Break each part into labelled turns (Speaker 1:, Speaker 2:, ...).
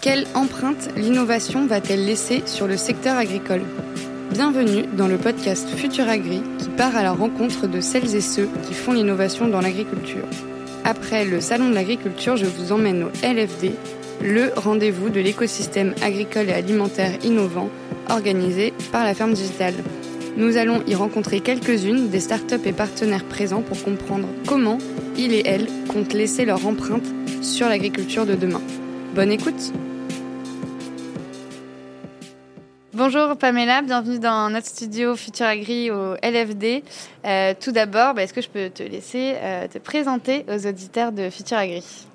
Speaker 1: Quelle empreinte l'innovation va-t-elle laisser sur le secteur agricole? Bienvenue dans le podcast Futur Agri qui part à la rencontre de celles et ceux qui font l'innovation dans l'agriculture. Après le Salon de l'agriculture, je vous emmène au LFD, le rendez-vous de l'écosystème agricole et alimentaire innovant organisé par la ferme digitale. Nous allons y rencontrer quelques-unes des startups et partenaires présents pour comprendre comment ils et elles comptent laisser leur empreinte sur l'agriculture de demain. Bonne écoute Bonjour Pamela, bienvenue dans notre studio Futur Agri au LFD. Euh, tout d'abord, bah, est-ce que je peux te laisser euh, te présenter aux auditeurs de Futur Agri?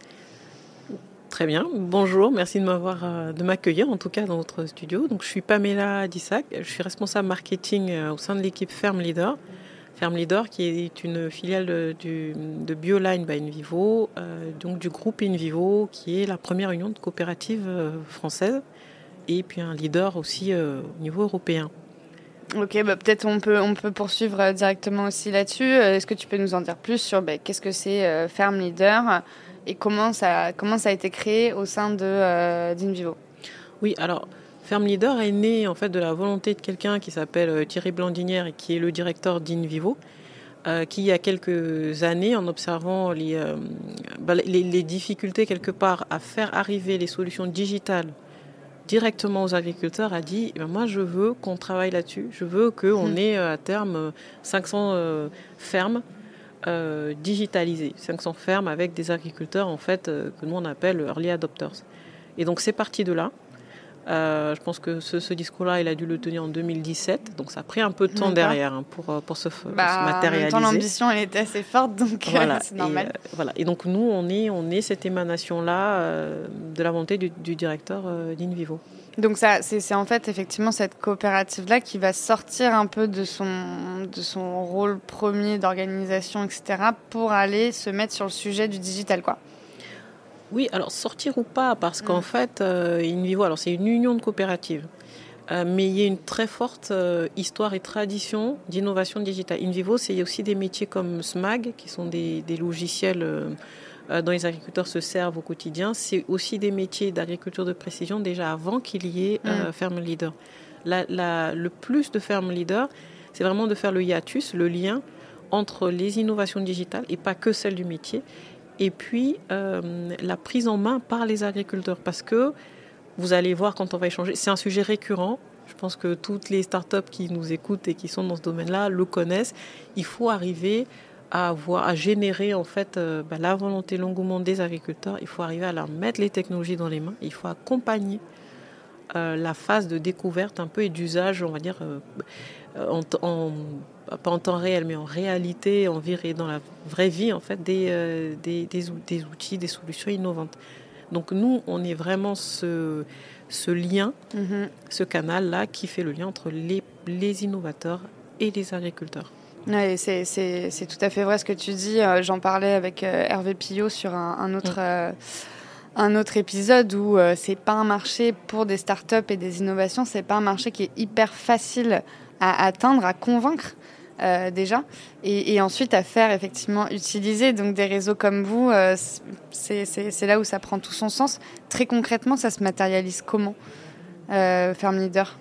Speaker 2: Très bien, bonjour, merci de m'avoir, euh, de m'accueillir en tout cas dans notre studio. Donc je suis Pamela Dissac, je suis responsable marketing au sein de l'équipe Ferme Leader. Ferme Leader qui est une filiale de, Bioline by Invivo, donc du groupe Invivo qui est la première union de coopératives françaises et puis un leader aussi euh, au niveau européen.
Speaker 1: Ok, bah peut-être on peut, on peut poursuivre euh, directement aussi là-dessus. Euh, est-ce que tu peux nous en dire plus sur bah, qu'est-ce que c'est Ferme Leader? Et comment ça, comment ça a été créé au sein de d'Invivo?
Speaker 2: Oui, alors Ferme Leader est né en fait de la volonté de quelqu'un qui s'appelle Thierry Blandinière et qui est le directeur d'Invivo. qui, il y a quelques années, en observant les, bah, les, les, difficultés quelque part à faire arriver les solutions digitales directement aux agriculteurs a dit eh moi je veux qu'on travaille là-dessus, je veux qu'on hmm. ait euh, à terme 500 euh, euh, fermes digitalisées, 500 fermes avec des agriculteurs en fait que nous on appelle early adopters. Et donc c'est parti de là. Euh, je pense que ce, discours-là, il a dû le tenir en 2017, donc ça a pris un peu de temps derrière hein, pour, pour se, bah, matérialiser.
Speaker 1: l'ambition, elle était assez forte, donc voilà. c'est normal.
Speaker 2: Et, voilà. et donc nous, on est, on est cette émanation-là euh, de la volonté du, directeur euh, d'Invivo.
Speaker 1: Donc ça, c'est en fait effectivement cette coopérative-là qui va sortir un peu de son, de son rôle premier d'organisation, etc., pour aller se mettre sur le sujet du digital, quoi.
Speaker 2: Oui, alors sortir ou pas, parce qu'en mm. fait, euh, InVivo, alors c'est une union de coopératives. Euh, mais il y a une très forte euh, histoire et tradition d'innovation digitale. InVivo, c'est aussi des métiers comme SMAG, qui sont des, logiciels dont les agriculteurs se servent au quotidien. C'est aussi des métiers d'agriculture de précision déjà avant qu'il y ait mm. Ferme Leader. le plus de Ferme Leader, c'est vraiment de faire le hiatus, le lien entre les innovations digitales et pas que celles du métier et puis euh, la prise en main par les agriculteurs. Parce que vous allez voir quand on va échanger, c'est un sujet récurrent. Je pense que toutes les startups qui nous écoutent et qui sont dans ce domaine-là le connaissent. Il faut arriver à, avoir, à générer en fait euh, bah, la volonté, l'engouement des agriculteurs. Il faut arriver à leur mettre les technologies dans les mains. Il faut accompagner euh, la phase de découverte un peu et d'usage, on va dire, en, en pas en temps réel, mais en réalité, en vie, dans la vraie vie, en fait, des, euh, des, des, outils, des solutions innovantes. Donc nous, on est vraiment ce, ce lien, mhm. ce canal-là qui fait le lien entre les, les innovateurs et les agriculteurs.
Speaker 1: Ouais, c'est tout à fait vrai ce que tu dis. Euh, j'en parlais avec euh, Hervé Pillot sur un, autre, mm. un autre épisode où c'est pas un marché pour des startups et des innovations, c'est pas un marché qui est hyper facile à atteindre, à convaincre. Euh, déjà, et, ensuite à faire effectivement utiliser donc des réseaux comme vous, euh, c'est là où ça prend tout son sens. Très concrètement, ça se matérialise comment, euh, Ferme Leader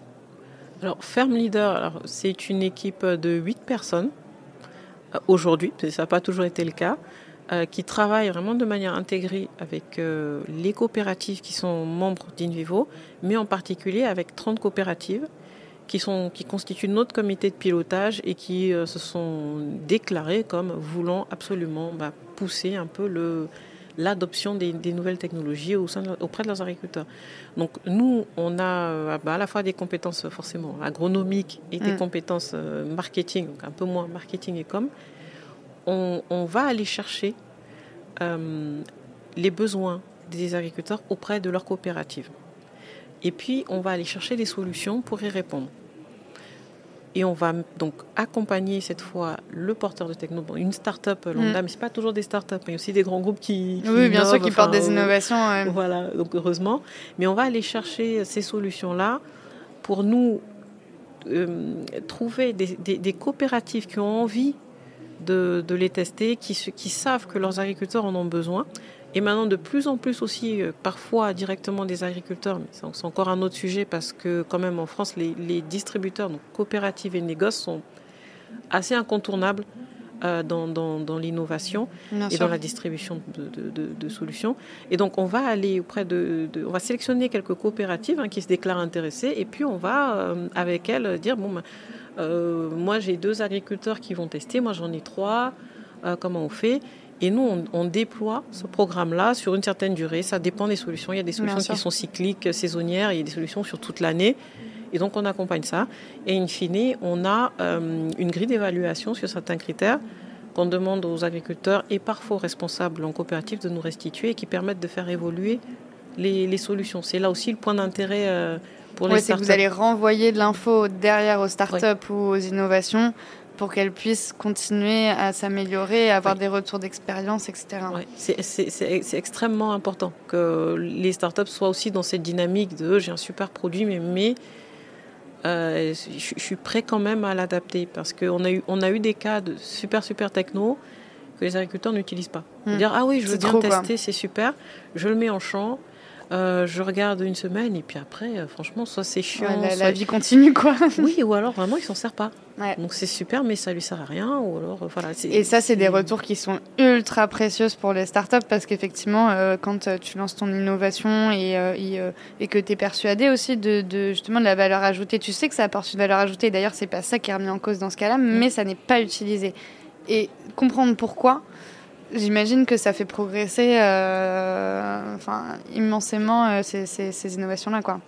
Speaker 2: Alors Ferme Leader, c'est une équipe de 8 personnes aujourd'hui, ça n'a pas toujours été le cas. qui travaille vraiment de manière intégrée avec les coopératives qui sont membres d'Invivo, mais en particulier avec 30 coopératives qui, sont, qui constituent notre comité de pilotage et qui euh, se sont déclarés comme voulant absolument bah, pousser un peu le, l'adoption des, nouvelles technologies au sein auprès de leurs agriculteurs. Donc nous, on a euh, bah, à la fois des compétences forcément agronomiques et des mm. compétences euh, marketing, donc un peu moins marketing et com. On, on va aller chercher les besoins des agriculteurs auprès de leurs coopératives. Et puis, on va aller chercher des solutions pour y répondre. Et on va donc accompagner cette fois le porteur de techno, une start-up lambda, mm. mais ce pas toujours des start-up, il y a aussi des grands groupes qui.
Speaker 1: oui, bien sûr, qui portent des innovations.
Speaker 2: Voilà, donc heureusement. Mais on va aller chercher ces solutions-là pour nous euh, trouver des, des, coopératives qui ont envie de, les tester, qui, qui savent que leurs agriculteurs en ont besoin. Et maintenant, de plus en plus aussi, euh, parfois directement des agriculteurs, mais c'est encore un autre sujet parce que quand même en France, les, distributeurs, donc coopératives et négoces, sont assez incontournables euh, dans, dans, l'innovation et dans la distribution de, solutions. Et donc, on va aller auprès de, on va sélectionner quelques coopératives hein, qui se déclarent intéressées, et puis on va euh, avec elles dire bon, ben, moi j'ai deux agriculteurs qui vont tester, moi j'en ai trois. comment on fait? Et nous, on, déploie ce programme-là sur une certaine durée. Ça dépend des solutions. Il y a des solutions qui sont cycliques, saisonnières, il y a des solutions sur toute l'année. Et donc, on accompagne ça. Et in fine, on a euh, une grille d'évaluation sur certains critères qu'on demande aux agriculteurs et parfois aux responsables en coopérative de nous restituer et qui permettent de faire évoluer les, solutions. C'est là aussi le point d'intérêt euh, pour les
Speaker 1: startups. c'est que vous allez renvoyer de l'info derrière aux startups ou aux innovations pour qu'elles puissent continuer à s'améliorer, avoir des retours d'expérience, etc.
Speaker 2: C'est extrêmement important que les startups soient aussi dans cette dynamique de j'ai un super produit, mais, mais euh, je, suis prêt quand même à l'adapter parce qu'on a, eu, on a eu des cas de super, super techno que les agriculteurs n'utilisent pas. Hmm. Dire ah oui, je veux bien tester, c'est super, je le mets en champ, euh, je regarde une semaine et puis après, euh, franchement, soit c'est chiant.
Speaker 1: la, vie continue, quoi.
Speaker 2: oui, ou alors vraiment, il s'en sert pas. Donc c'est super, mais ça lui sert à rien. Ou alors, euh, voilà,
Speaker 1: et ça, c'est des retours qui sont ultra précieux pour les startups parce qu'effectivement, quand tu lances ton innovation et, et, que tu es persuadé aussi de, justement de la valeur ajoutée, tu sais que ça apporte une valeur ajoutée. D'ailleurs, c'est pas ça qui est remis en cause dans ce cas-là, mm. mais ça n'est pas utilisé. Et comprendre pourquoi, J'imagine que ça fait progresser euh, enfin, immensément euh, ces, ces, innovations-là. Quoi.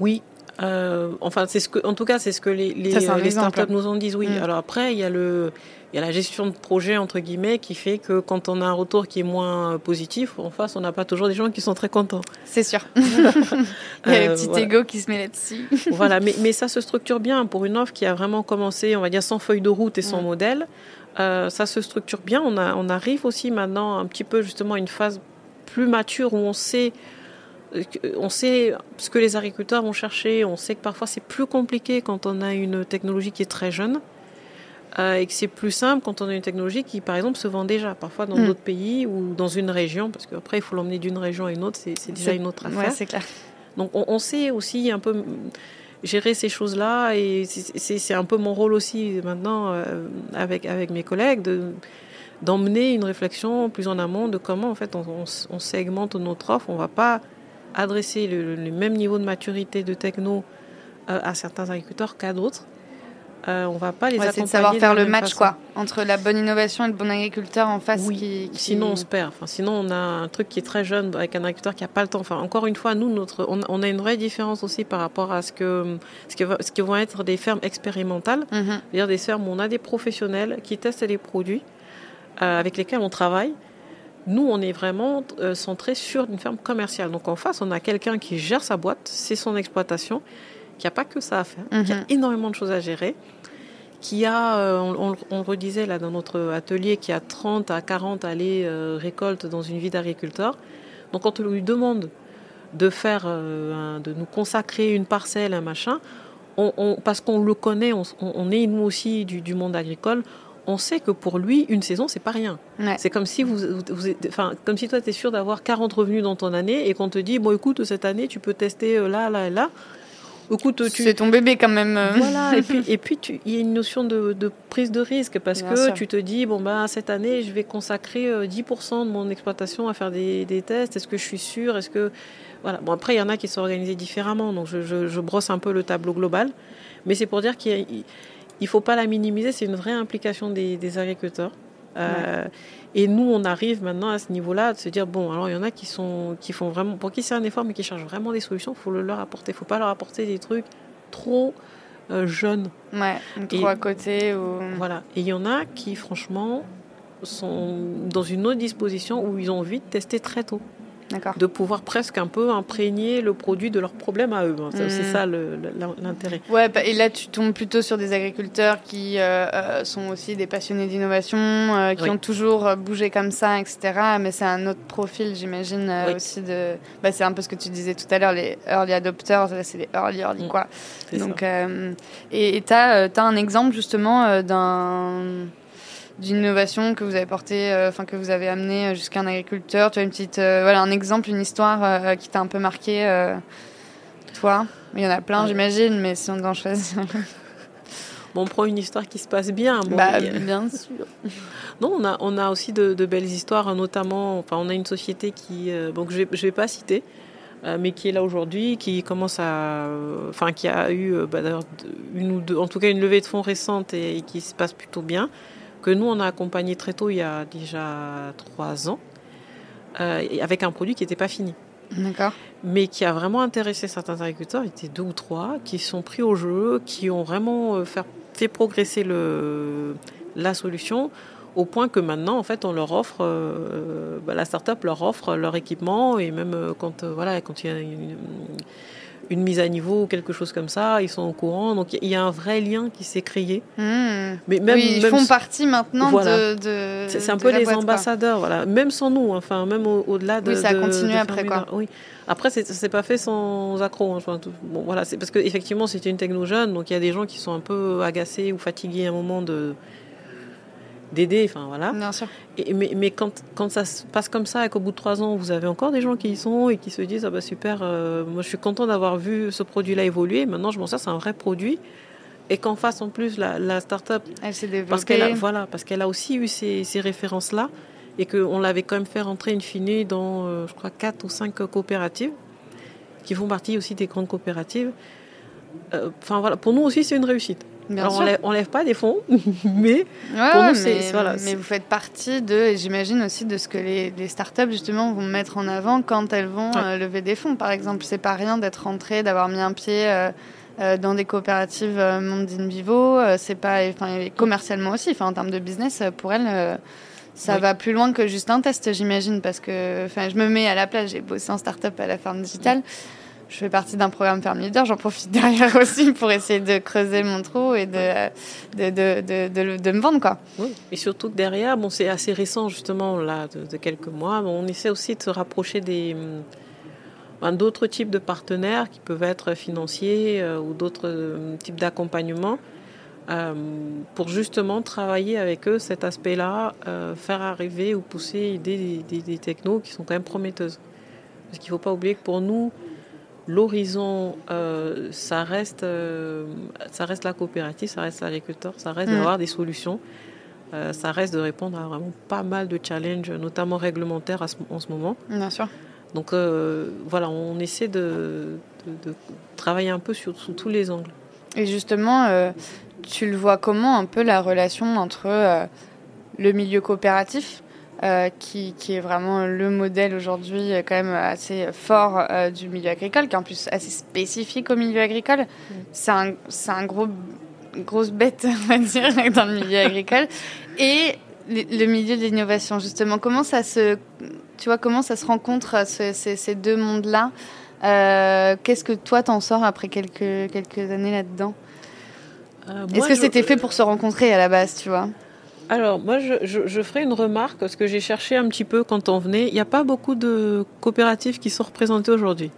Speaker 2: Oui, euh, enfin, c'est ce que, en tout cas, c'est ce que les, les, les startups nous ont dit. Oui. Mm. Alors après, il y a le, il y a la gestion de projet entre guillemets qui fait que quand on a un retour qui est moins positif, en face, on n'a pas toujours des gens qui sont très contents.
Speaker 1: C'est sûr. il y a le petit ego qui se met là-dessus.
Speaker 2: voilà, mais, mais ça se structure bien pour une offre qui a vraiment commencé, on va dire, sans feuille de route et sans mm. modèle. Euh, ça se structure bien. On, a, on, arrive aussi maintenant un petit peu justement à une phase plus mature où on sait, euh, on sait ce que les agriculteurs vont chercher. On sait que parfois c'est plus compliqué quand on a une technologie qui est très jeune. Euh, et que c'est plus simple quand on a une technologie qui, par exemple, se vend déjà, parfois dans hmm. d'autres pays ou dans une région, parce qu'après, il faut l'emmener d'une région à une autre, c'est déjà une autre affaire.
Speaker 1: Ouais, c'est clair.
Speaker 2: Donc, on, on, sait aussi un peu gérer ces choses-là. Et c'est un peu mon rôle aussi maintenant euh, avec, avec mes collègues de d'emmener une réflexion plus en amont de comment en fait on, segmente notre offre. On va pas adresser le, le, même niveau de maturité de techno euh, à certains agriculteurs qu'à d'autres. Euh, on va pas les
Speaker 1: accompagner. C'est de savoir faire le match quoi, entre la bonne innovation et le bon agriculteur en face. Qui,
Speaker 2: Sinon on se perd. Enfin, sinon on a un truc qui est très jeune avec un agriculteur qui a pas le temps. Enfin, encore une fois, nous notre, on, a une vraie différence aussi par rapport à ce que ce que, ce que vont être des fermes expérimentales, mhm. c'est-à-dire des fermes où on a des professionnels qui testent les produits euh, avec lesquels on travaille. Nous, on est vraiment euh, centré sur une ferme commerciale. Donc en face, on a quelqu'un qui gère sa boîte, c'est son exploitation, qui a pas que ça à faire, qui a mhm. énormément de choses à gérer qui a, euh, on, le redisait là dans notre atelier, qui a 30 à 40 allées euh, récoltes dans une vie d'agriculteur. Donc quand on lui demande de faire, euh, de nous consacrer une parcelle, un machin, on, parce qu'on le connaît, on, est nous aussi du, monde agricole, on sait que pour lui, une saison, c'est pas rien. C'est comme si vous, enfin, comme si toi, tu es sûr d'avoir 40 revenus dans ton année et qu'on te dit, bon, écoute, cette année, tu peux tester là, là et là.
Speaker 1: Écoute, tu... C'est ton bébé quand même.
Speaker 2: Voilà, et puis, et puis il y a une notion de, prise de risque parce que tu te dis, bon, bah, cette année, je vais consacrer 10% euh, de mon exploitation à faire des, tests. Est-ce que je suis sûr Est-ce que. Voilà. Bon, après, il y en a qui sont organisés différemment, donc je, je, brosse un peu le tableau global. Mais c'est pour dire qu'il ne faut pas la minimiser, c'est une vraie implication des, des agriculteurs. Euh, et nous, on arrive maintenant à ce niveau-là de se dire bon, alors il y en a qui sont qui font vraiment pour qui c'est un effort, mais qui cherchent vraiment des solutions. Il faut le leur apporter. Il faut pas leur apporter des trucs trop euh, jeunes.
Speaker 1: Ouais, trop à côté ou.
Speaker 2: Voilà. Et il y en a qui, franchement, sont dans une autre disposition où ils ont envie de tester très tôt de pouvoir presque un peu imprégner le produit de leurs problèmes à eux. C'est hmm. ça l'intérêt.
Speaker 1: Ouais, bah, et là tu tombes plutôt sur des agriculteurs qui euh, euh, sont aussi des passionnés d'innovation, euh, qui ont toujours bougé comme ça, etc. Mais c'est un autre profil, j'imagine, aussi de. Bah, c'est un peu ce que tu disais tout à l'heure, les early adopters, c'est les early early hmm. quoi. Donc, et tu as, as, un exemple justement d'un d'innovation que vous avez porté, enfin que vous avez amené jusqu'à un agriculteur Tu as une petite, voilà, un exemple, une histoire qui t'a un peu marqué, toi? Il y en a plein, j'imagine, mais si on en choisir.
Speaker 2: on prend une histoire qui se passe bien.
Speaker 1: bah, bien sûr.
Speaker 2: Non, on a, on a aussi de, belles histoires, notamment, enfin, on a une société qui, donc je ne vais, pas citer, mais qui est là aujourd'hui, qui commence à, enfin, qui a eu, bah, une ou deux, en tout cas une levée de fonds récente et, qui se passe plutôt bien, que nous on a accompagné très tôt, il y a déjà trois ans, avec un produit qui n'était pas fini.
Speaker 1: D'accord.
Speaker 2: Mais qui a vraiment intéressé certains agriculteurs, il était deux ou trois, qui sont pris au jeu, qui ont vraiment fait, fait progresser le, la solution au point que maintenant, en fait, on leur offre, euh, bah, la start-up leur offre leur équipement et même euh, quand, euh, voilà, quand il y a une, mise à niveau ou quelque chose comme ça, ils sont au courant. Donc il y a un vrai lien qui s'est créé.
Speaker 1: Hmm. Mais même, ils font partie maintenant de,
Speaker 2: C'est un peu les ambassadeurs, voilà. Même sans nous, enfin même au-delà de.
Speaker 1: Oui, ça a continué après quoi.
Speaker 2: Oui. Après, c'est pas fait sans accro. Hein, bon, voilà, c'est parce qu'effectivement, c'était une techno jeune, donc il y a des gens qui sont un peu agacés ou fatigués à un moment de d'aider, enfin voilà.
Speaker 1: Bien sûr.
Speaker 2: Et, mais, mais quand, quand ça se passe comme ça et qu'au bout de trois ans, vous avez encore des gens qui y sont et qui se disent ah bah super, euh, moi je suis content d'avoir vu ce produit-là évoluer. Maintenant, je m'en sers, c'est un vrai produit. Et qu'en face, en plus, la, la start-up,
Speaker 1: elle s'est développée.
Speaker 2: Parce qu'elle a, voilà, parce qu'elle a aussi eu ces, ces références-là et qu'on l'avait quand même fait rentrer une fine dans, euh, je crois, quatre ou cinq coopératives qui font partie aussi des grandes coopératives. Euh, enfin voilà, pour nous aussi, c'est une réussite. Alors, on lève, pas des fonds, mais pour nous, c'est. Voilà,
Speaker 1: mais vous faites partie de, j'imagine aussi, de ce que les, les, startups, justement, vont mettre en avant quand elles vont euh, lever des fonds. Par exemple, c'est pas rien d'être rentré, d'avoir mis un pied. Euh, euh, dans des coopératives Monde in Vivo, c'est pas, enfin, commercialement aussi, enfin, en termes de business, pour elles, ça va plus loin que juste un test, j'imagine, parce que, enfin, je me mets à la place, j'ai bossé en startup à la ferme digitale je fais partie d'un programme Ferme Leader, j'en profite derrière aussi pour essayer de creuser mon trou et de, de, de, de, de me vendre. Quoi.
Speaker 2: Oui, et surtout que derrière, bon, c'est assez récent justement, là, de, quelques mois, on essaie aussi de se rapprocher des ben, d'autres types de partenaires qui peuvent être financiers euh, ou d'autres euh, types d'accompagnement euh, pour justement travailler avec eux cet aspect-là, faire arriver ou pousser des, des, des, technos qui sont quand même prometteuses. Parce qu'il ne faut pas oublier que pour nous, l'horizon, euh, ça, reste, euh, ça reste la coopérative, ça reste l'agriculteur, ça reste mm. d'avoir des solutions, euh, ça reste de répondre à vraiment pas mal de challenges, notamment réglementaires en ce moment.
Speaker 1: Bien sûr.
Speaker 2: Donc voilà, on essaie de, travailler un peu sur, sous tous les angles.
Speaker 1: Et justement, tu le vois comment un peu la relation entre le milieu coopératif? Euh, qui, qui, est vraiment le modèle aujourd'hui euh, quand même assez fort euh, du milieu agricole, qui est en plus assez spécifique au milieu agricole. Mm. C'est un, un, gros grosse bête, on va dire, dans le milieu agricole. Et le milieu de l'innovation, justement, comment ça se, tu vois, comment ça se rencontre ces, ces, deux mondes-là? Qu'est-ce que toi t'en sors après quelques, quelques années là-dedans? Est-ce que c'était fait pour se rencontrer à la base, tu vois?
Speaker 2: Alors, moi, je, je, ferai une remarque, parce que j'ai cherché un petit peu quand on venait. Il n'y a pas beaucoup de coopératives qui sont représentées aujourd'hui.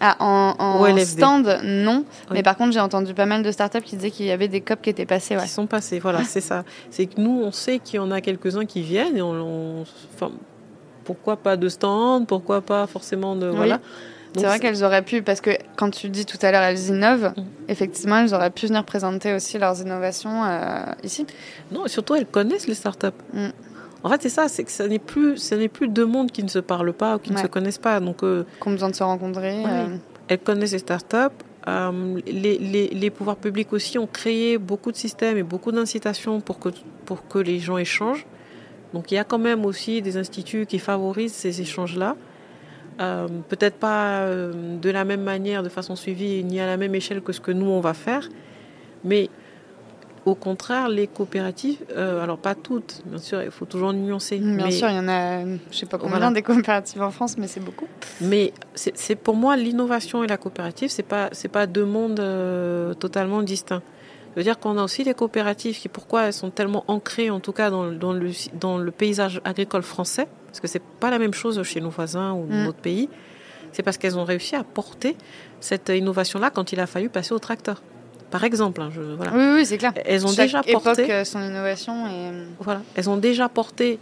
Speaker 1: Ah, en, stand, non. Mais par contre, j'ai entendu pas mal de startups qui disaient qu'il y avait des COP qui étaient passés. Ouais.
Speaker 2: Qui sont passés, voilà, c'est ça. C'est que nous, on sait qu'il y en a quelques-uns qui viennent et on, enfin, pourquoi pas de stand, pourquoi pas forcément de. Voilà.
Speaker 1: C'est vrai qu'elles auraient pu, parce que quand tu dis tout à l'heure, elles innovent, mm. effectivement, elles auraient pu venir présenter aussi leurs innovations euh, ici.
Speaker 2: Non, et surtout, elles connaissent les startups. Mm. En fait, c'est ça, c'est que ce n'est plus, ce n'est plus deux mondes qui ne se parlent pas ou qui ne se connaissent pas. Donc,
Speaker 1: euh, besoin de se rencontrer. Euh.
Speaker 2: Elles connaissent les startups. les, les, les, pouvoirs publics aussi ont créé beaucoup de systèmes et beaucoup d'incitations pour que, pour que les gens échangent. Donc il y a quand même aussi des instituts qui favorisent ces échanges-là. Euh, peut-être pas euh, de la même manière, de façon suivie, ni à la même échelle que ce que nous, on va faire. Mais au contraire, les coopératives, euh, alors pas toutes, bien sûr, il faut toujours nuancer.
Speaker 1: Bien sûr, il y en a, je sais pas combien des coopératives en France, mais c'est beaucoup.
Speaker 2: Mais c'est pour moi, l'innovation et la coopérative, c'est pas, c'est pas deux mondes totalement distincts. Je veux dire qu'on a aussi des coopératives qui, pourquoi elles sont tellement ancrées, en tout cas dans, dans, le, dans le paysage agricole français, parce que c'est pas la même chose chez nos voisins ou dans mm. d'autres pays, c'est parce qu'elles ont réussi à porter cette innovation-là quand il a fallu passer au tracteur. par exemple. Hein,
Speaker 1: oui, oui, c'est clair.
Speaker 2: Elles ont déjà porté
Speaker 1: son innovation et
Speaker 2: voilà, elles ont déjà porté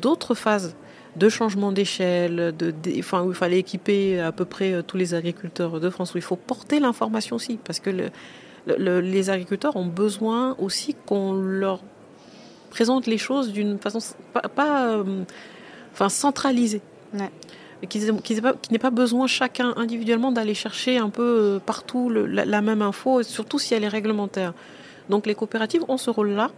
Speaker 2: d'autres phases de changement d'échelle, de, enfin, où il fallait équiper à peu près tous les agriculteurs de France, où il faut porter l'information aussi, parce que les agriculteurs ont besoin aussi qu'on leur présente les choses d'une façon pas, enfin, centralisée. Ouais qu'il n'ait pas besoin chacun individuellement d'aller chercher un peu euh, partout la, même info, surtout si elle est réglementaire. Donc les coopératives ont ce rôle-là.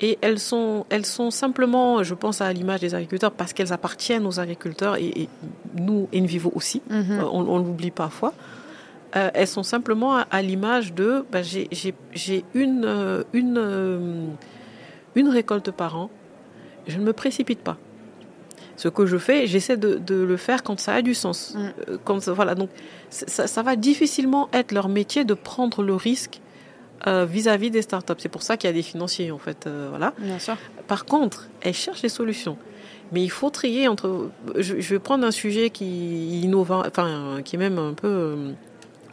Speaker 2: Et elles sont, elles sont simplement, je pense à l'image des agriculteurs, parce qu'elles appartiennent aux agriculteurs, et, nous, Envivo aussi, mhm. euh, on, l'oublie parfois. Euh, elles sont simplement à, l'image de bah, j'ai une, une, une récolte par an, je ne me précipite pas ce que je fais, j'essaie de, le faire quand ça a du sens. Mm. Euh, quand, voilà, donc ça, va difficilement être leur métier de prendre le risque euh, vis-à-vis des startups. C'est pour ça qu'il y a des financiers, en fait. Euh, voilà.
Speaker 1: Bien sûr.
Speaker 2: Par contre, elles cherchent des solutions. Mais il faut trier entre. Je, vais prendre un sujet qui innove, enfin, qui est même un peu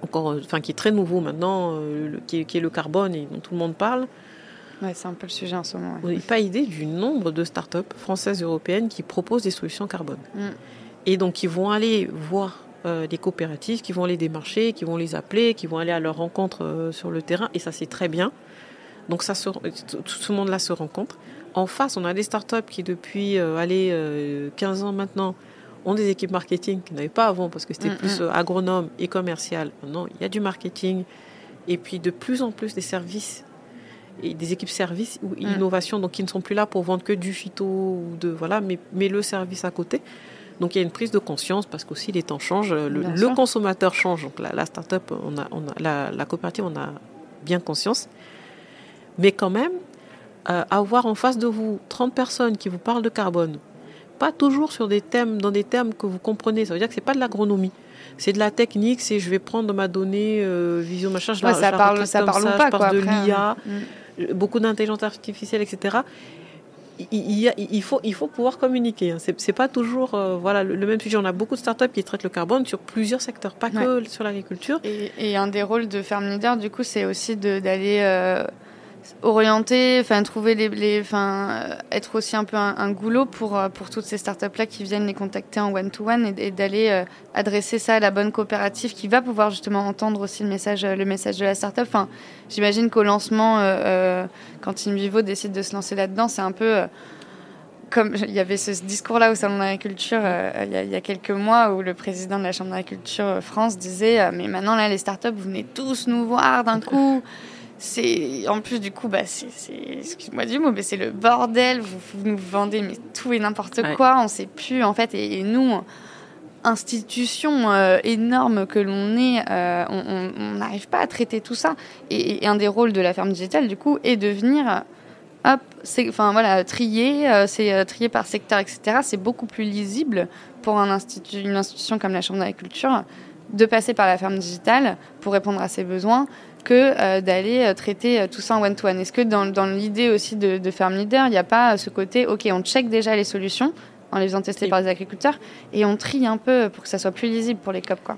Speaker 2: encore, enfin, qui est très nouveau maintenant, qui, qui, est le carbone et dont tout le monde parle
Speaker 1: c'est un peu le sujet en ce moment.
Speaker 2: Vous n'avez pas idée du nombre de startups françaises et européennes qui proposent des solutions carbone. Mm. Et donc, qui vont aller voir euh, des coopératives, qui vont les démarcher, qui vont les appeler, qui vont aller à leur rencontre euh, sur le terrain. Et ça, c'est très bien. Donc, ça tout ce monde-là se rencontre. En face, on a des startups qui, depuis euh, 15 ans maintenant, ont des équipes marketing qu'ils n'avaient pas avant parce que c'était mm, plus mm. Euh, agronome et commercial. Maintenant, il y a du marketing et puis de plus en plus des services et des équipes services ou mm. innovation, donc qui ne sont plus là pour vendre que du phyto ou de voilà, mais, mais le service à côté. Donc il y a une prise de conscience parce qu'aussi les temps changent, le, consommateur change. Donc la, la start-up, on a, on a, la, coopérative, on a bien conscience. Mais quand même, euh, avoir en face de vous 30 personnes qui vous parlent de carbone, pas toujours sur des thèmes, dans des termes que vous comprenez. Ça veut dire que c'est pas de l'agronomie c'est de la technique, c'est je vais prendre ma donnée euh, vision machin, je
Speaker 1: la, ça parle, ça parle pas, je
Speaker 2: de l'IA. Mm beaucoup d'intelligence artificielle, etc. Il, il, faut, il faut pouvoir communiquer. Hein. Ce C'est pas toujours euh, voilà, le, même sujet. On a beaucoup de startups qui traitent le carbone sur plusieurs secteurs, pas que sur l'agriculture.
Speaker 1: Et, un des rôles de Ferme Leader, du coup, c'est aussi d'aller euh, orienter, enfin trouver les, enfin euh, être aussi un peu un, goulot pour euh, pour toutes ces startups là qui viennent les contacter en one to one et, d'aller euh, adresser ça à la bonne coopérative qui va pouvoir justement entendre aussi le message le message de la startup. Enfin, j'imagine qu'au lancement, quand InVivo décide de se lancer là-dedans, c'est un peu comme il y avait ce discours-là au Salon d'agriculture il, il, y a quelques mois où le président de la Chambre d'agriculture France disait Mais maintenant, là, les startups, vous venez tous nous voir d'un coup c'est en plus du coup bah c'est excuse-moi du mot mais c'est le bordel. Vous, nous vendez mais tout et n'importe quoi. On sait plus en fait. Et, nous institution euh, énorme que l'on est euh, on n'arrive pas à traiter tout ça. Et, un des rôles de la ferme digitale du coup est de venir hop c'est enfin voilà trier euh, c'est trier par secteur etc c'est beaucoup plus lisible pour un institut une institution comme la chambre d'agriculture de passer par la ferme digitale pour répondre à ses besoins que euh, d'aller euh, traiter euh, tout ça en one-to-one. Est-ce que dans, dans l'idée aussi de, de Farm Leader, il n'y a pas ce côté, OK, on check déjà les solutions en les faisant tester par les agriculteurs et on trie un peu pour que ça soit plus lisible pour les COP quoi.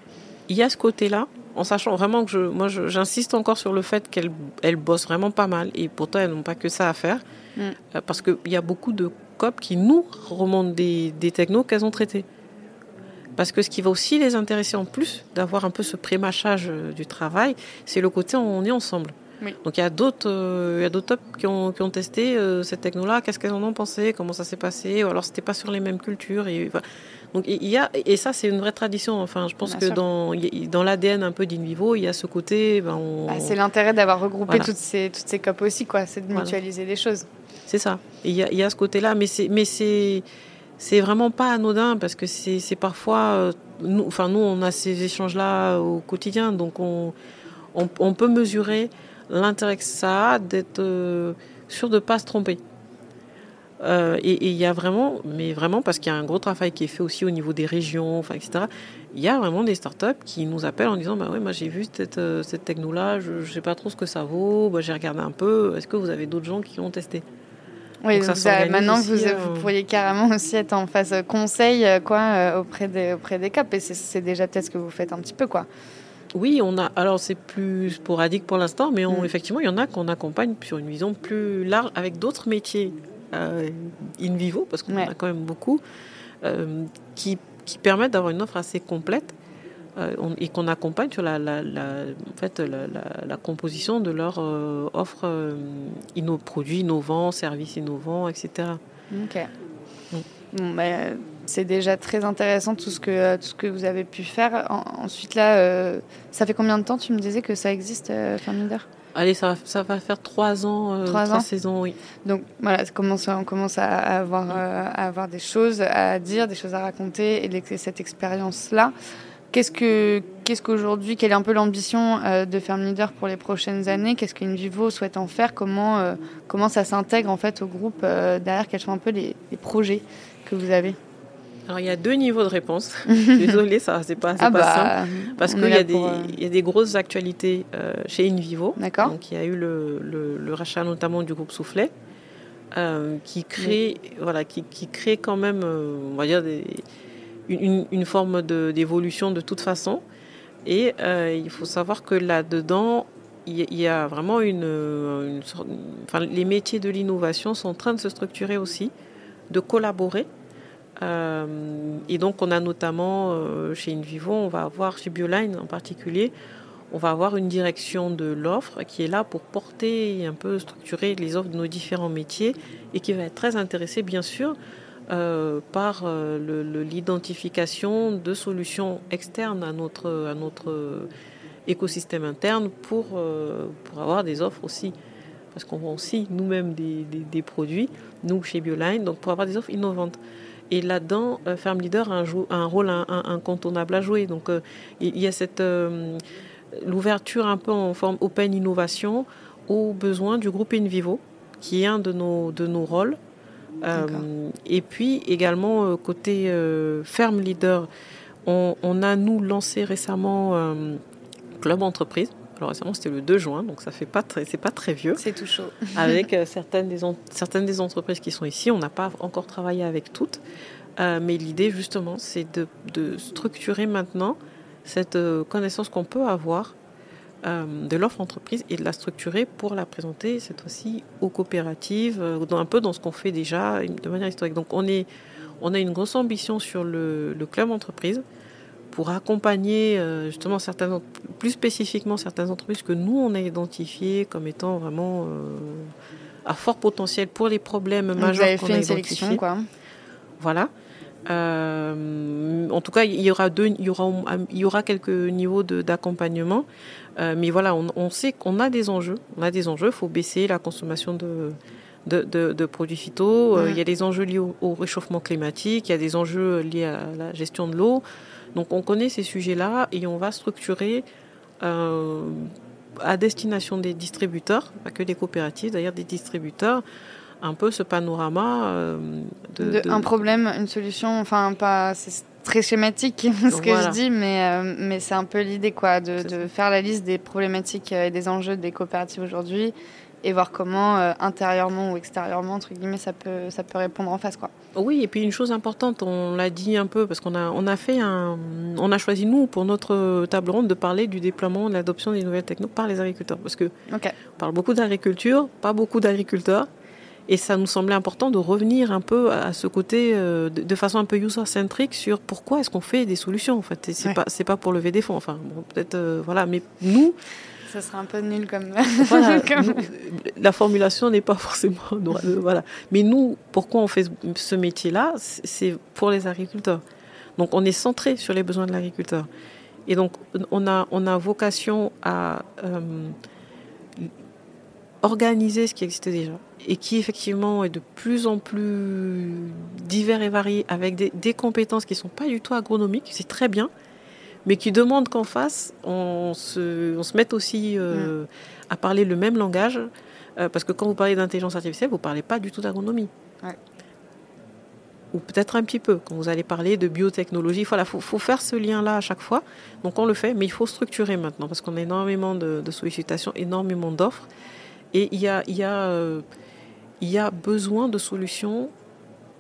Speaker 2: Il y a ce côté-là, en sachant vraiment que je, moi j'insiste encore sur le fait qu'elles elle bossent vraiment pas mal et pourtant elles n'ont pas que ça à faire mm. parce qu'il y a beaucoup de COP qui nous remontent des, des technos qu'elles ont traités. Parce que ce qui va aussi les intéresser en plus d'avoir un peu ce prémachage euh, du travail, c'est le côté on est ensemble. Donc il y a d'autres, euh, qui ont, qui ont testé euh, cette techno-là. Qu'est-ce qu'elles en ont pensé? Comment ça s'est passé? Ou alors c'était pas sur les mêmes cultures. Et, donc il y a et ça c'est une vraie tradition. Enfin, je pense que dans dans l'ADN un peu d'Invivo, il y a ce côté. Ben,
Speaker 1: bah, c'est l'intérêt d'avoir regroupé toutes ces toutes ces COP aussi, quoi. C'est de mutualiser les choses.
Speaker 2: C'est ça. Il y a, il y a ce côté-là, mais c'est mais c'est c'est vraiment pas anodin parce que c'est parfois, euh, enfin nous on a ces échanges-là au quotidien, donc on, peut mesurer l'intérêt que ça a d'être euh, sûr de pas se tromper. Euh, et il y a vraiment, mais vraiment parce qu'il y a un gros travail qui est fait aussi au niveau des régions, enfin etc. Il y a vraiment des startups qui nous appellent en disant bah oui moi j'ai vu cette, cette techno là, je, ne sais pas trop ce que ça vaut, bah, j'ai regardé un peu. Est-ce que vous avez d'autres gens qui l'ont testé?
Speaker 1: Oui, maintenant vous, euh, vous, pourriez carrément aussi être en phase conseil euh, quoi, euh, auprès, des, auprès des CAP et c'est déjà peut-être ce que vous faites un petit peu. quoi.
Speaker 2: Oui, on a. Alors c'est plus sporadique pour l'instant, mais on, mm. effectivement, il y en a qu'on accompagne sur une vision plus large avec d'autres métiers euh, in vivo, parce qu'on en a quand même beaucoup, euh, qui, qui, permettent d'avoir une offre assez complète euh, et qu'on accompagne sur la, la, en fait, la, composition de leur offre inno, produits innovants, services innovants, etc.
Speaker 1: Ok. Ben, c'est déjà très intéressant tout ce que, tout ce que vous avez pu faire. ensuite, là, ça fait combien de temps tu me disais que ça existe, euh,
Speaker 2: Allez, ça va, ça va faire trois ans, euh, trois, saisons, oui.
Speaker 1: Donc voilà, commence, on commence à avoir, euh, à avoir des choses à dire, des choses à raconter et cette expérience-là. Qu'est-ce que, qu'est-ce qu'aujourd'hui, quelle est un peu l'ambition euh, de Ferme Leader pour les prochaines années? Qu'est-ce qu'Invivo souhaite en faire? Comment, comment ça s'intègre en fait au groupe derrière? Quels sont un peu les, les projets que vous avez?
Speaker 2: Alors il y a deux niveaux de réponse. Désolée, ça c'est pas, ah pas bah, simple parce qu'il y, a des, euh, y a des grosses actualités euh, chez Invivo.
Speaker 1: D'accord.
Speaker 2: Donc il y a eu le, le, rachat notamment du groupe Soufflet euh, qui crée voilà qui, qui, crée quand même on va dire des, une, une, forme d'évolution de, toute façon. Et il faut savoir que là-dedans, il y a vraiment une, une enfin, les métiers de l'innovation sont en train de se structurer aussi, de collaborer euh, et donc, on a notamment euh, chez Invivo, on va avoir chez Bioline en particulier, on va avoir une direction de l'offre qui est là pour porter et un peu structurer les offres de nos différents métiers et qui va être très intéressée, bien sûr, euh, par l'identification de solutions externes à notre, à notre écosystème interne pour, pour avoir des offres aussi. Parce qu'on vend aussi nous-mêmes des, des, produits, nous chez Bioline, donc pour avoir des offres innovantes. Et là-dedans, euh, Ferme Leader a un, un rôle incontournable à jouer. Donc, euh, il y a cette euh, l'ouverture un peu en forme open innovation aux besoins du groupe Invivo, qui est un de nos, de nos rôles. Et puis également, côté Ferme Leader, on, on, a nous lancé récemment Club Entreprise récemment, c'était le 2 juin, donc ça fait pas très, c'est pas très vieux.
Speaker 1: C'est tout chaud.
Speaker 2: avec euh, certaines, des certaines des entreprises qui sont ici, on n'a pas encore travaillé avec toutes, euh, mais l'idée justement, c'est de, de, structurer maintenant cette euh, connaissance qu'on peut avoir de l'offre entreprise et de la structurer pour la présenter cette fois-ci aux coopératives, un peu dans ce qu'on fait déjà de manière historique. Donc on est, on a une grosse ambition sur le, le club entreprise pour accompagner euh, justement certaines, plus spécifiquement certaines entreprises que nous on a identifiées comme étant vraiment euh, à fort potentiel pour les problèmes majeurs qu'on a identifiés. Quoi. Voilà. Euh, en tout cas, il y aura deux, il y aura, il y aura quelques niveaux d'accompagnement, mais voilà, on, on sait qu'on a des enjeux. On a des enjeux. Il faut baisser la consommation de, de, de, produits phyto. Il y a des enjeux liés au, au, réchauffement climatique. Il y a des enjeux liés à la gestion de l'eau. Donc on connaît ces sujets-là et on va structurer euh, à destination des distributeurs, pas que des coopératives, d'ailleurs des distributeurs, un peu ce panorama
Speaker 1: euh, de, Un problème, une solution, enfin pas... C'est très schématique ce que je dis, mais, euh, mais c'est un peu l'idée quoi, de, de faire la liste des problématiques et des enjeux des coopératives aujourd'hui et voir comment euh, intérieurement ou extérieurement entre guillemets ça peut ça peut répondre en face quoi.
Speaker 2: Oui et puis une chose importante on l'a dit un peu parce qu'on a on a fait un on a choisi nous pour notre table ronde de parler du déploiement de l'adoption des nouvelles technologies par les agriculteurs. Parce que on parle beaucoup d'agriculture pas beaucoup d'agriculteurs et ça nous semblait important de revenir un peu à ce côté euh, de, façon un peu user-centrique sur pourquoi est-ce qu'on fait des solutions en fait. C'est pas c'est pas pour lever des fonds. Enfin bon, peut-être euh, voilà, mais nous
Speaker 1: ça serait un peu nul comme.
Speaker 2: la formulation n'est pas forcément. voilà. Mais nous, pourquoi on fait ce métier-là C'est pour les agriculteurs. Donc on est centré sur les besoins de l'agriculteur. Et donc on a, on a vocation à euh, organiser ce qui existait déjà et qui effectivement est de plus en plus divers et varié avec des, des compétences qui ne sont pas du tout agronomiques. C'est très bien mais qui demande qu'en face, on se, on se mette aussi euh, à parler le même langage. Euh, parce que quand vous parlez d'intelligence artificielle, vous ne parlez pas du tout d'agronomie. Ou peut-être un petit peu, quand vous allez parler de biotechnologie. Il voilà, faut, faut, faire ce lien-là à chaque fois. Donc on le fait, mais il faut structurer maintenant, parce qu'on a énormément de, sollicitations, énormément d'offres. Et il y a, il y, a, euh, il y a besoin de solutions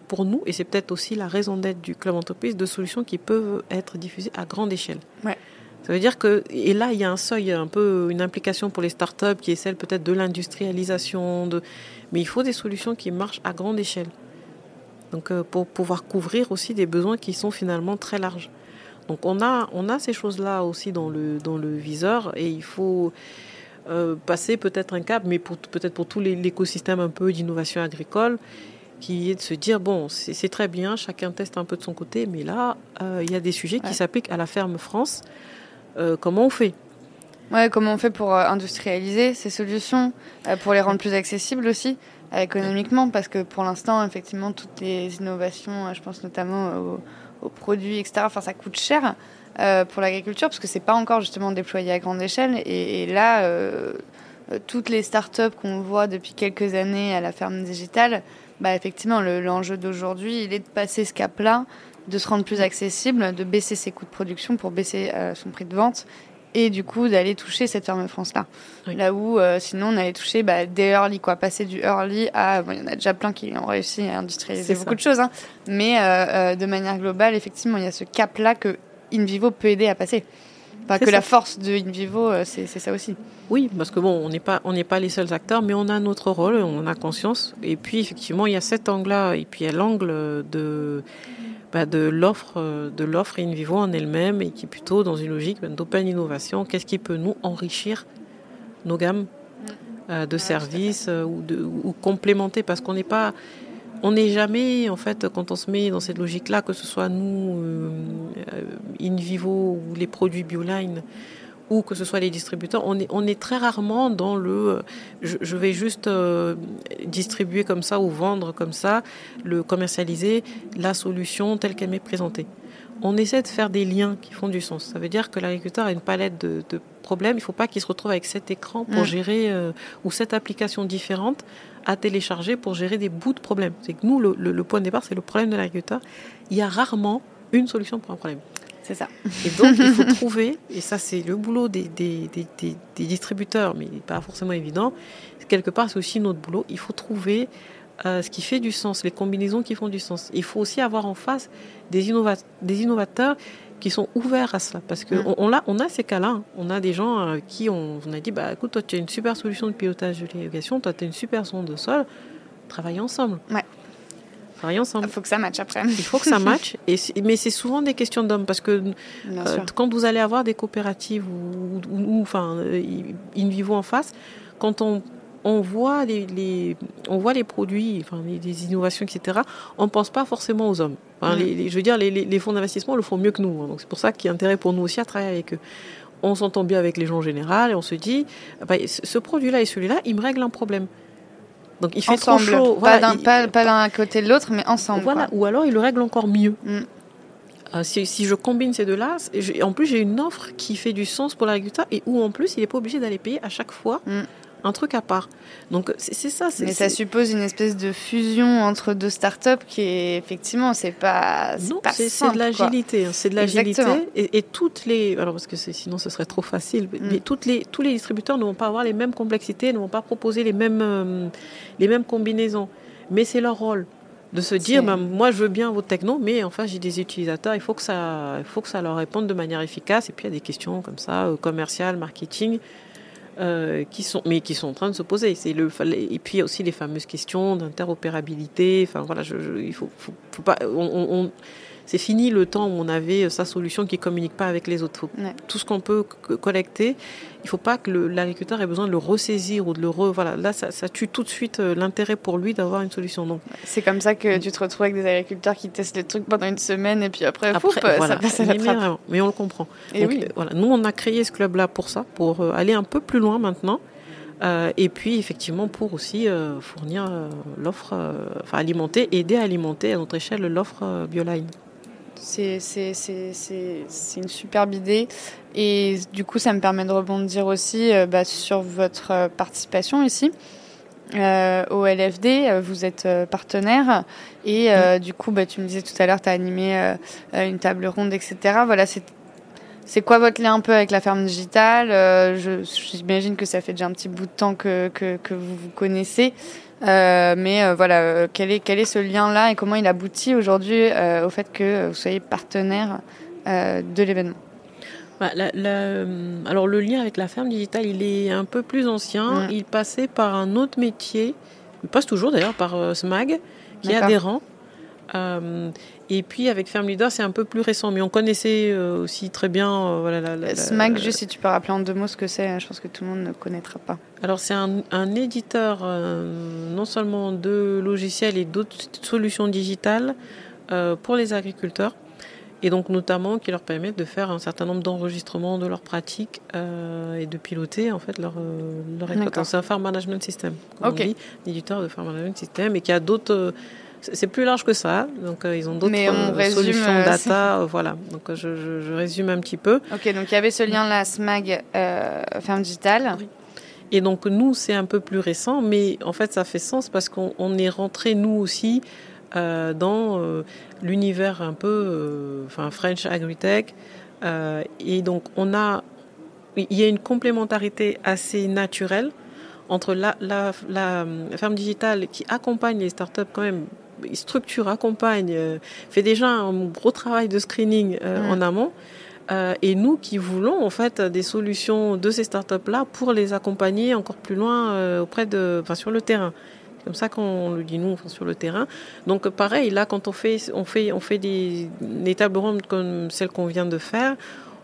Speaker 2: pour nous, et c'est peut-être aussi la raison d'être du club entreprise, de solutions qui peuvent être diffusées à grande échelle. Ça veut dire que, et là, il y a un seuil, un peu une implication pour les startups qui est celle peut-être de l'industrialisation, de... mais il faut des solutions qui marchent à grande échelle. Donc, euh, pour pouvoir couvrir aussi des besoins qui sont finalement très larges. Donc, on a, on a ces choses-là aussi dans le, dans le viseur et il faut euh, passer peut-être un cap, mais peut-être pour tout l'écosystème un peu d'innovation agricole, qui est de se dire bon, c'est très bien, chacun teste un peu de son côté, mais là, euh, il y a des sujets qui s'appliquent à la ferme France. Euh, comment on fait?
Speaker 1: Ouais, comment on fait pour industrialiser ces solutions, pour les rendre plus accessibles aussi économiquement, parce que pour l'instant, effectivement, toutes les innovations, je pense notamment aux, produits, etc., enfin, ça coûte cher pour l'agriculture, parce que c'est pas encore justement déployé à grande échelle. Et, et là, toutes les startups qu'on voit depuis quelques années à la ferme digitale, bah, effectivement, l'enjeu d'aujourd'hui, il est de passer ce cap-là, de se rendre plus accessible, de baisser ses coûts de production pour baisser euh, son prix de vente et du coup d'aller toucher cette ferme France-là. Là où euh, sinon on allait toucher bah, des early, quoi, passer du early à. Bon, il y en a déjà plein qui ont réussi à industrialiser beaucoup de choses, hein, mais euh, de manière globale, effectivement, il y a ce cap-là que InVivo peut aider à passer. Pas que la force de InVivo, euh, c'est ça aussi.
Speaker 2: Oui, parce que bon, on n'est pas, on n'est pas les seuls acteurs, mais on a notre rôle, on a conscience. Et puis effectivement, il y a cet angle-là, et puis il y a l'angle de, bah, de l'offre, de l'offre InVivo en elle-même, et qui est plutôt dans une logique bah, d'open innovation. Qu'est-ce qui peut nous enrichir nos gammes euh, de services euh, ou, de, ou complémenter, parce qu'on n'est pas on n'est jamais, en fait, quand on se met dans cette logique-là, que ce soit nous, euh, in vivo ou les produits Bioline, ou que ce soit les distributeurs, on est, très rarement dans le je, vais juste euh, distribuer comme ça ou vendre comme ça, le commercialiser, la solution telle qu'elle m'est présentée. On essaie de faire des liens qui font du sens. Ça veut dire que l'agriculteur a une palette de, problèmes. Il ne faut pas qu'il se retrouve avec cet écran pour mm. gérer euh, ou cette application différente à télécharger pour gérer des bouts de problèmes. C'est que nous, le, point de départ, c'est le problème de l'agriculteur. Il y a rarement une solution pour un problème.
Speaker 1: C'est ça.
Speaker 2: Et donc, il faut trouver, et ça, c'est le boulot des, des, des, des, distributeurs, mais pas forcément évident. Quelque part, c'est aussi notre boulot. Il faut trouver euh, ce qui fait du sens, les combinaisons qui font du sens. Il faut aussi avoir en face des, des innovateurs qui sont ouverts à cela. Parce qu'on mm. on a, on a ces cas-là. Hein. On a des gens euh, qui ont, on a dit bah, écoute, toi, tu as une super solution de pilotage de l'irrigation, toi, tu as une super sonde de sol, travaillez ensemble.
Speaker 1: Ouais.
Speaker 2: Travaillez ensemble.
Speaker 1: Il faut que ça matche après.
Speaker 2: Il faut que ça matche. Et mais c'est souvent des questions d'hommes. Parce que euh, quand vous allez avoir des coopératives ou, ou, enfin, euh, in vivo en face, quand on on voit les, on voit les produits, enfin, les, innovations, etc. On ne pense pas forcément aux hommes. Mm. je veux dire, les, fonds d'investissement le font mieux que nous. Hein. Donc c'est pour ça qu'il y a intérêt pour nous aussi à travailler avec eux. On s'entend bien avec les gens en général et on se dit, bah, ce produit-là et celui-là, il me règle un problème.
Speaker 1: Donc il fait trop chaud. Pas d'un côté de l'autre, mais ensemble.
Speaker 2: Voilà. Ou alors il le règle encore mieux. Mm. Euh, si, je combine ces deux-là, en plus j'ai une offre qui fait du sens pour l'agriculteur et où en plus il n'est pas obligé d'aller payer à chaque fois. Mm un truc à part. Donc c'est ça.
Speaker 1: Mais ça suppose une espèce de fusion entre deux startups qui est effectivement c'est pas
Speaker 2: non c'est de l'agilité, hein, c'est de l'agilité et, toutes les alors parce que sinon ce serait trop facile. Mm. Mais toutes les tous les distributeurs ne vont pas avoir les mêmes complexités, ne vont pas proposer les mêmes euh, les mêmes combinaisons. Mais c'est leur rôle de se dire ben, moi je veux bien votre techno mais enfin j'ai des utilisateurs il faut que ça il faut que ça leur réponde de manière efficace et puis il y a des questions comme ça euh, commerciales marketing euh, qui sont, mais qui sont en train de se poser. C'est le, et puis il y a aussi les fameuses questions d'interopérabilité. Enfin voilà, il faut, faut, pas, c'est fini le temps où on avait sa solution qui communique pas avec les autres. Tout ce qu'on peut collecter, il faut pas que l'agriculteur ait besoin de le ressaisir ou de le re. Voilà, là, ça, tue tout de suite euh, l'intérêt pour lui d'avoir une solution. Donc,
Speaker 1: c'est comme ça que tu te retrouves avec des agriculteurs qui testent les trucs pendant une semaine et puis après, après ça passe à la trappe.
Speaker 2: Mais on le comprend. Et oui. Euh, voilà, nous, on a créé ce club-là pour ça, pour euh, aller un peu plus loin maintenant. et puis effectivement pour aussi fournir l'offre, enfin alimenter, aider à alimenter à notre échelle l'offre Bioline.
Speaker 1: C'est une superbe idée. Et du coup, ça me permet de rebondir aussi euh, bah, sur votre euh, participation ici. Euh, au LFD, vous êtes partenaire et du coup, bah, tu me disais tout à l'heure, tu as animé une table ronde, etc. Voilà, c'est quoi votre lien un peu avec la ferme digitale J'imagine que ça fait déjà un petit bout de temps que, que, que vous vous connaissez. Euh, mais euh, voilà, euh, quel est, quel est ce lien-là et comment il aboutit aujourd'hui au fait que vous soyez partenaire de l'événement?
Speaker 2: Bah, Alors le lien avec la ferme digitale, il est un peu plus ancien. Il passait par un autre métier, il passe toujours d'ailleurs par SMAG, qui est adhérent. Et puis avec Ferme Leader, c'est un peu plus récent, mais on connaissait euh, aussi très bien. Euh, voilà,
Speaker 1: la, SMAC, juste si tu peux rappeler en deux mots ce que c'est, je pense que tout le monde ne connaîtra pas.
Speaker 2: Alors c'est un, éditeur euh, non seulement de logiciels et d'autres solutions digitales pour les agriculteurs, et donc notamment qui leur permettent de faire un certain nombre d'enregistrements de leurs pratiques et de piloter en fait leur, leur exploitation. C'est un Farm Management System, comme on dit, l'éditeur de Farm Management System, et qui a d'autres c'est plus large que ça. Donc, euh, ils ont d'autres euh, solutions euh, data. voilà. Donc, je, résume un petit peu.
Speaker 1: Ok, donc il y avait ce lien-là, SMAG, Ferme Digitale.
Speaker 2: Et donc, nous, c'est un peu plus récent, mais en fait, ça fait sens parce qu'on est rentré, nous aussi, dans l'univers un peu enfin French Agritech. et donc, on a. Il y a une complémentarité assez naturelle entre la, la, la, ferme digitale qui accompagne les startups quand même structure, accompagne, euh, fait déjà un gros travail de screening euh, en amont. Euh, et nous qui voulons en fait des solutions de ces startups-là pour les accompagner encore plus loin auprès de, enfin, sur le terrain. C'est comme ça qu'on le dit nous sur le terrain. Donc pareil, là quand on fait, on fait, on fait des, des tables rondes comme celle qu'on vient de faire,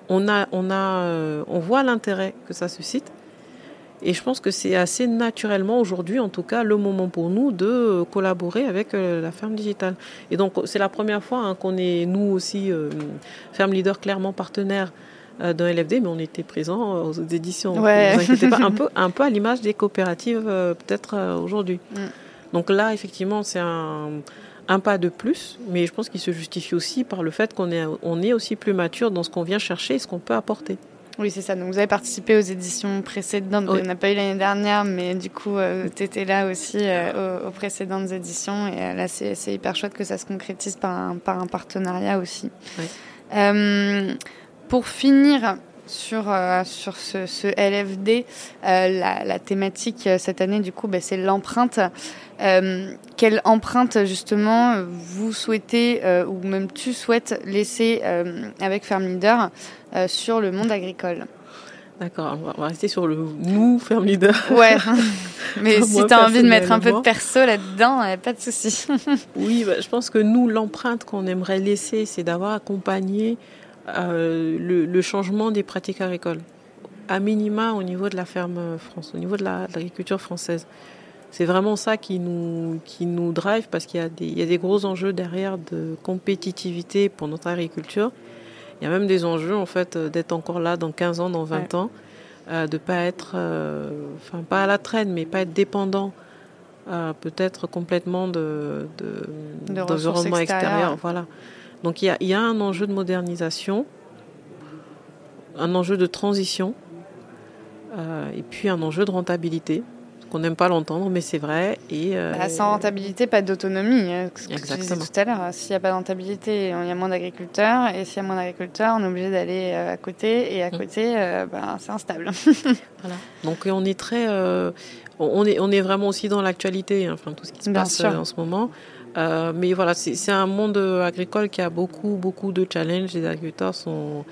Speaker 2: on a, on a, on voit l'intérêt que ça suscite. Et je pense que c'est assez naturellement aujourd'hui, en tout cas, le moment pour nous de collaborer avec euh, la ferme digitale. Et donc, c'est la première fois hein, qu'on est, nous aussi, euh, ferme leader clairement partenaire euh, d'un LFD, mais on était présents aux éditions.
Speaker 1: Ouais.
Speaker 2: pas, un peu, un peu à l'image des coopératives peut-être aujourd'hui. Mm. Donc là, effectivement, c'est un, un, pas de plus, mais je pense qu'il se justifie aussi par le fait qu'on est, on est aussi plus mature dans ce qu'on vient chercher et ce qu'on peut apporter.
Speaker 1: Oui, c'est ça. Donc, vous avez participé aux éditions précédentes. On n'a pas eu l'année dernière, mais du coup, euh, tu étais là aussi euh, aux, précédentes éditions. Et euh, là, c'est hyper chouette que ça se concrétise par un, par un partenariat aussi. pour finir sur, sur ce, ce LFD, la, la, thématique cette année, du coup, bah, c'est l'empreinte. quelle empreinte, justement, vous souhaitez, ou même tu souhaites laisser avec Farm Leader euh, sur le monde agricole?
Speaker 2: D'accord, on va rester sur le nous, ferme leader.
Speaker 1: Ouais, mais si tu as envie de mettre un peu de perso là-dedans, pas de souci.
Speaker 2: oui, bah, je pense que nous, l'empreinte qu'on aimerait laisser, c'est d'avoir accompagné euh, le, changement des pratiques agricoles, à minima au niveau de la ferme France, au niveau de l'agriculture française. C'est vraiment ça qui nous, qui nous drive parce qu'il y, y, a des gros enjeux derrière de compétitivité pour notre agriculture. Il y a même des enjeux, en fait, euh, d'être encore là dans 15 ans, dans 20 ans, euh, de pas être, euh, enfin, pas à la traîne, mais pas être dépendant, peut-être complètement de,
Speaker 1: d'environnement extérieur.
Speaker 2: Voilà. Donc il y, a, il y a un enjeu de modernisation, un enjeu de transition, et puis un enjeu de rentabilité qu'on n'aime pas l'entendre, mais c'est vrai. Et,
Speaker 1: euh, bah, sans rentabilité, pas d'autonomie. Hein, ce que tu disais tout à l'heure. S'il n'y a pas de rentabilité, il y a moins d'agriculteurs. Et s'il y a moins d'agriculteurs, on est obligé d'aller euh, à côté. Et à mm. côté, euh, bah, c'est instable.
Speaker 2: voilà. Donc on est très. on, est, on est vraiment aussi dans l'actualité, hein, enfin, tout ce qui se passe en ce moment. Mais voilà, c'est un monde agricole qui a beaucoup, beaucoup de challenges. Les agriculteurs sont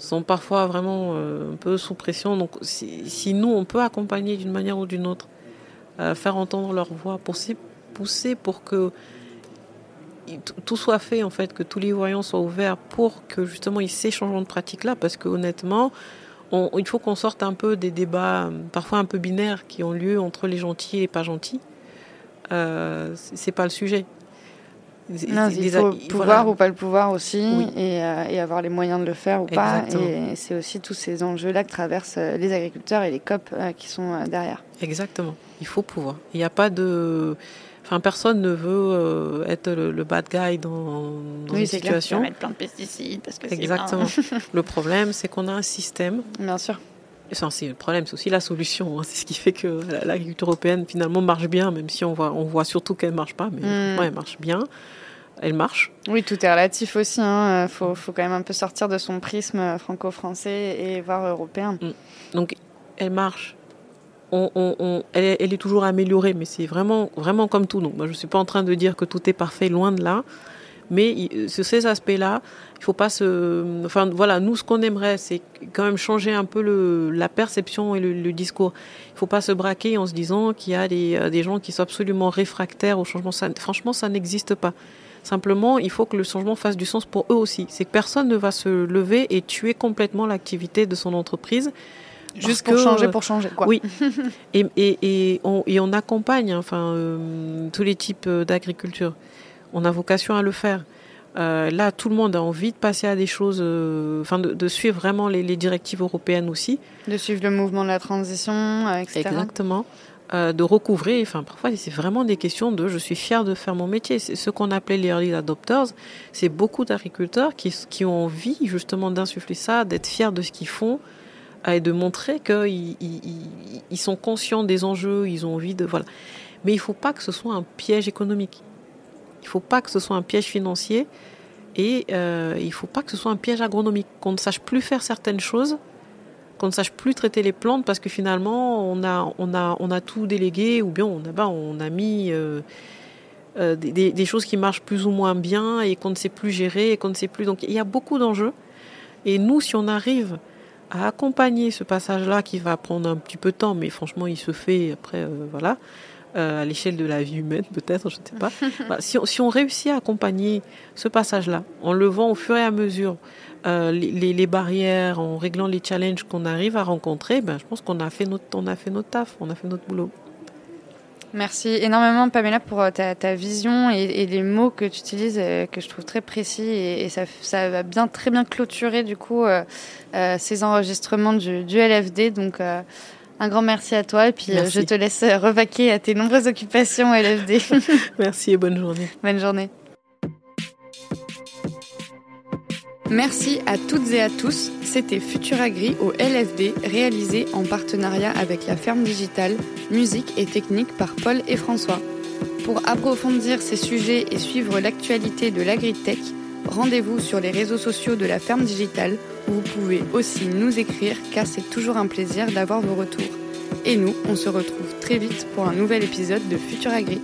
Speaker 2: sont parfois vraiment euh, un peu sous pression. Donc si, nous, on peut accompagner d'une manière ou d'une autre, euh, faire entendre leur voix, pousser, pousser pour que tout soit fait, en fait, que tous les voyants soient ouverts pour que justement il y ait ces changements de pratique-là, parce que honnêtement, il faut qu'on sorte un peu des débats euh, parfois un peu binaires qui ont lieu entre les gentils et pas gentils. Euh, c'est pas le sujet.
Speaker 1: Non, il faut pouvoir ou pas le pouvoir aussi, et, euh, et, avoir les moyens de le faire ou pas. Et c'est aussi tous ces enjeux-là que traversent euh, les agriculteurs et les COP euh, qui sont derrière.
Speaker 2: Exactement. Il faut pouvoir. Il n'y a pas de. Enfin, personne ne veut être le, bad guy dans, dans
Speaker 1: oui,
Speaker 2: une situation.
Speaker 1: Oui, mettre plein de pesticides parce que
Speaker 2: Exactement. le problème, c'est qu'on a un système.
Speaker 1: Bien sûr.
Speaker 2: C'est le problème, c'est aussi la solution. Hein. C'est ce qui fait que l'agriculture européenne finalement marche bien, même si on voit, on voit surtout qu'elle marche pas, mais mm. elle marche bien elle marche.
Speaker 1: Oui, tout est relatif aussi. Il hein. faut, faut, quand même un peu sortir de son prisme franco-français et voir européen. Mm.
Speaker 2: Donc, elle marche. On, on, elle, elle, est toujours améliorée, mais c'est vraiment, vraiment comme tout. Donc, moi, je ne suis pas en train de dire que tout est parfait, loin de là. Mais sur ces aspects-là, il faut pas se. Enfin, voilà, nous, ce qu'on aimerait, c'est quand même changer un peu le, la perception et le, discours. Il faut pas se braquer en se disant qu'il y a des, des, gens qui sont absolument réfractaires au changement. franchement, ça n'existe pas. Simplement, il faut que le changement fasse du sens pour eux aussi. C'est que personne ne va se lever et tuer complètement l'activité de son entreprise.
Speaker 1: Juste pour changer, pour changer, quoi.
Speaker 2: Oui. et, et, et, on, et, on, accompagne enfin, euh, tous les types euh, d'agriculture. On a vocation à le faire. Euh, là, tout le monde a envie de passer à des choses, enfin, de, de, suivre vraiment les, les, directives européennes aussi.
Speaker 1: De suivre le mouvement de la transition, etc.
Speaker 2: Exactement. Euh, de recouvrer. Enfin, parfois, c'est vraiment des questions de je suis fier de faire mon métier. C'est ce qu'on appelait les early adopters. C'est beaucoup d'agriculteurs qui, qui ont envie justement d'insuffler ça, d'être fiers de ce qu'ils font euh, et de montrer qu'ils ils, ils, sont conscients des enjeux, ils ont envie de. Voilà. Mais il ne faut pas que ce soit un piège économique. Il ne faut pas que ce soit un piège financier. Et euh, il ne faut pas que ce soit un piège agronomique, qu'on ne sache plus faire certaines choses qu'on ne sache plus traiter les plantes parce que finalement on a, on a, on a tout délégué ou bien on a, ben, on a mis euh, euh, des, des, choses qui marchent plus ou moins bien et qu'on ne sait plus gérer et qu'on ne sait plus. Donc il y a beaucoup d'enjeux. Et nous, si on arrive à accompagner ce passage-là qui va prendre un petit peu de temps, mais franchement il se fait après, euh, à l'échelle de la vie humaine, peut-être, je ne sais pas. si, on, si, on, réussit à accompagner ce passage-là, en levant au fur et à mesure euh, les, les, barrières, en réglant les challenges qu'on arrive à rencontrer, ben, je pense qu'on a fait notre, on a fait notre taf, on a fait notre boulot.
Speaker 1: Merci énormément Pamela pour euh, ta, ta vision et, et, les mots que tu utilises euh, que je trouve très précis et, et ça, ça, va bien très bien clôturer du coup euh, euh ces enregistrements du, du LFD donc un grand merci à toi et puis merci. je te laisse revaquer à tes nombreuses occupations LFD.
Speaker 2: merci et bonne journée.
Speaker 1: Bonne journée. Merci à toutes et à tous. C'était Futuragri au LFD, réalisé en partenariat avec la ferme digitale, musique et technique par Paul et François. Pour approfondir ces sujets et suivre l'actualité de l'agritech, rendez-vous sur les réseaux sociaux de la ferme digitale vous pouvez aussi nous écrire car c'est toujours un plaisir d'avoir vos retours. Et nous, on se retrouve très vite pour un nouvel épisode de Futuragri.